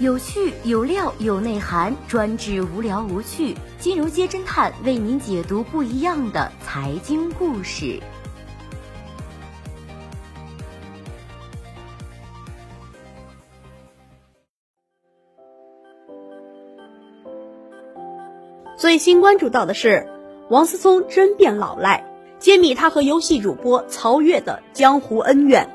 有趣有料有内涵，专治无聊无趣。金融街侦探为您解读不一样的财经故事。最新关注到的是，王思聪真变老赖，揭秘他和游戏主播曹越的江湖恩怨。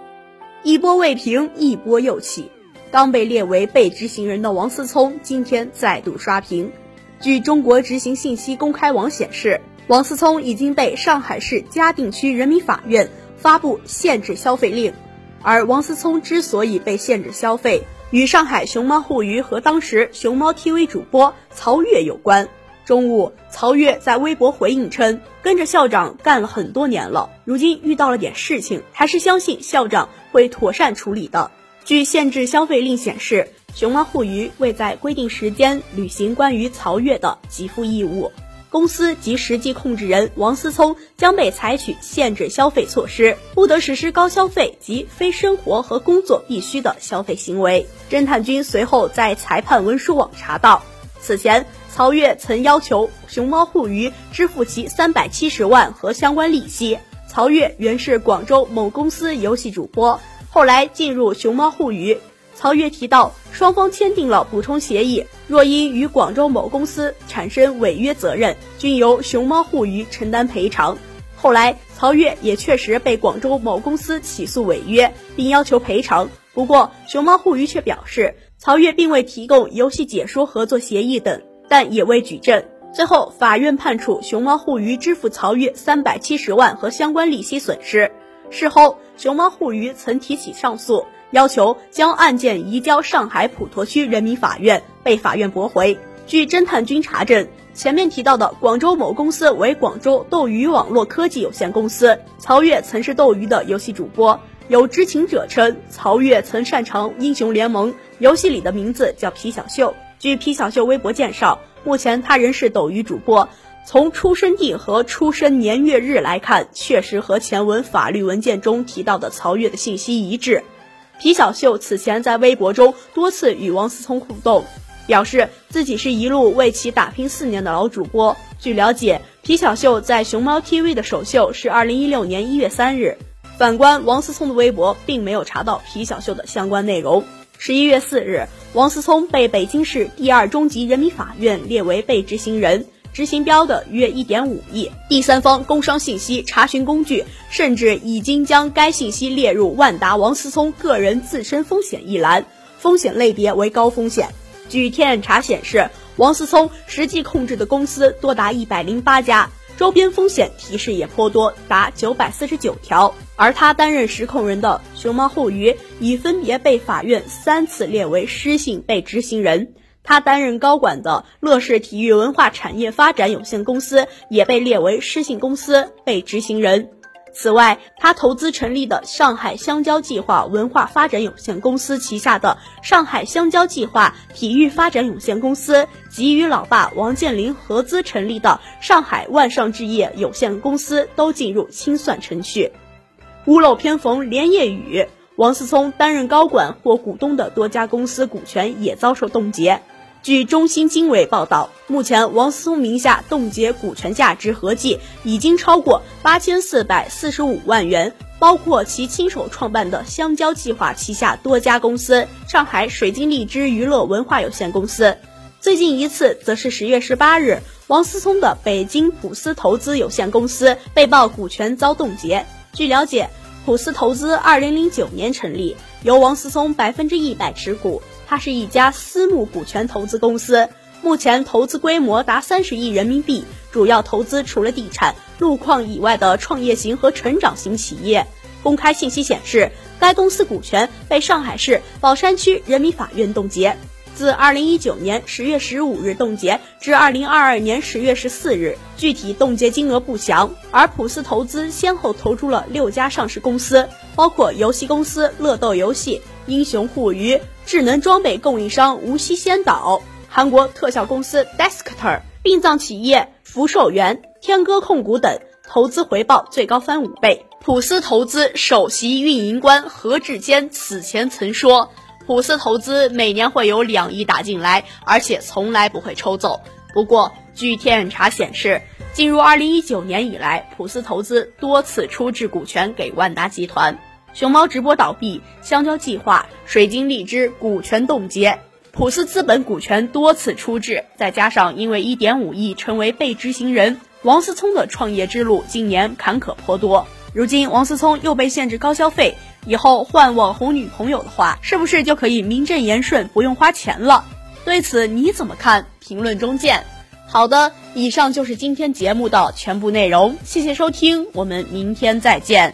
一波未平，一波又起。刚被列为被执行人的王思聪今天再度刷屏。据中国执行信息公开网显示，王思聪已经被上海市嘉定区人民法院发布限制消费令。而王思聪之所以被限制消费，与上海熊猫互娱和当时熊猫 TV 主播曹越有关。中午，曹越在微博回应称，跟着校长干了很多年了，如今遇到了点事情，还是相信校长会妥善处理的。据限制消费令显示，熊猫互娱未在规定时间履行关于曹越的给付义务，公司及实际控制人王思聪将被采取限制消费措施，不得实施高消费及非生活和工作必需的消费行为。侦探君随后在裁判文书网查到，此前曹越曾要求熊猫互娱支付其三百七十万和相关利息。曹越原是广州某公司游戏主播。后来进入熊猫互娱，曹越提到双方签订了补充协议，若因与广州某公司产生违约责任，均由熊猫互娱承担赔偿。后来曹越也确实被广州某公司起诉违约，并要求赔偿。不过熊猫互娱却表示，曹越并未提供游戏解说合作协议等，但也未举证。最后法院判处熊猫互娱支付曹越三百七十万和相关利息损失。事后，熊猫互娱曾提起上诉，要求将案件移交上海普陀区人民法院，被法院驳回。据侦探君查证，前面提到的广州某公司为广州斗鱼网络科技有限公司，曹越曾是斗鱼的游戏主播。有知情者称，曹越曾擅长英雄联盟游戏里的名字叫皮小秀。据皮小秀微博介绍，目前他仍是斗鱼主播。从出生地和出生年月日来看，确实和前文法律文件中提到的曹越的信息一致。皮小秀此前在微博中多次与王思聪互动，表示自己是一路为其打拼四年的老主播。据了解，皮小秀在熊猫 TV 的首秀是二零一六年一月三日。反观王思聪的微博，并没有查到皮小秀的相关内容。十一月四日，王思聪被北京市第二中级人民法院列为被执行人。执行标的约一点五亿，第三方工商信息查询工具甚至已经将该信息列入万达王思聪个人自身风险一栏，风险类别为高风险。据天眼查显示，王思聪实际控制的公司多达一百零八家，周边风险提示也颇多，达九百四十九条。而他担任实控人的熊猫互娱已分别被法院三次列为失信被执行人。他担任高管的乐视体育文化产业发展有限公司也被列为失信公司，被执行人。此外，他投资成立的上海香蕉计划文化发展有限公司旗下的上海香蕉计划体育发展有限公司，及与老爸王健林合资成立的上海万上置业有限公司都进入清算程序。屋漏偏逢连夜雨，王思聪担任高管或股东的多家公司股权也遭受冻结。据中新经纬报道，目前王思聪名下冻结股权价值合计已经超过八千四百四十五万元，包括其亲手创办的香蕉计划旗下多家公司、上海水晶荔枝娱乐文化有限公司。最近一次则是十月十八日，王思聪的北京普思投资有限公司被曝股权遭冻结。据了解，普思投资二零零九年成立，由王思聪百分之一百持股。它是一家私募股权投资公司，目前投资规模达三十亿人民币，主要投资除了地产、路况以外的创业型和成长型企业。公开信息显示，该公司股权被上海市宝山区人民法院冻结，自二零一九年十月十五日冻结至二零二二年十月十四日，具体冻结金额不详。而普斯投资先后投出了六家上市公司，包括游戏公司乐斗游戏、英雄互娱。智能装备供应商无锡先导、韩国特效公司 Deskter、殡葬企业福寿园、天歌控股等，投资回报最高翻五倍。普斯投资首席运营官何志坚此前曾说：“普斯投资每年会有两亿打进来，而且从来不会抽走。不过，据天眼查显示，进入二零一九年以来，普斯投资多次出质股权给万达集团。熊猫直播倒闭，香蕉计划、水晶荔枝股权冻结，普斯资本股权多次出质，再加上因为一点五亿成为被执行人，王思聪的创业之路今年坎坷颇多。如今王思聪又被限制高消费，以后换网红女朋友的话，是不是就可以名正言顺不用花钱了？对此你怎么看？评论中见。好的，以上就是今天节目的全部内容，谢谢收听，我们明天再见。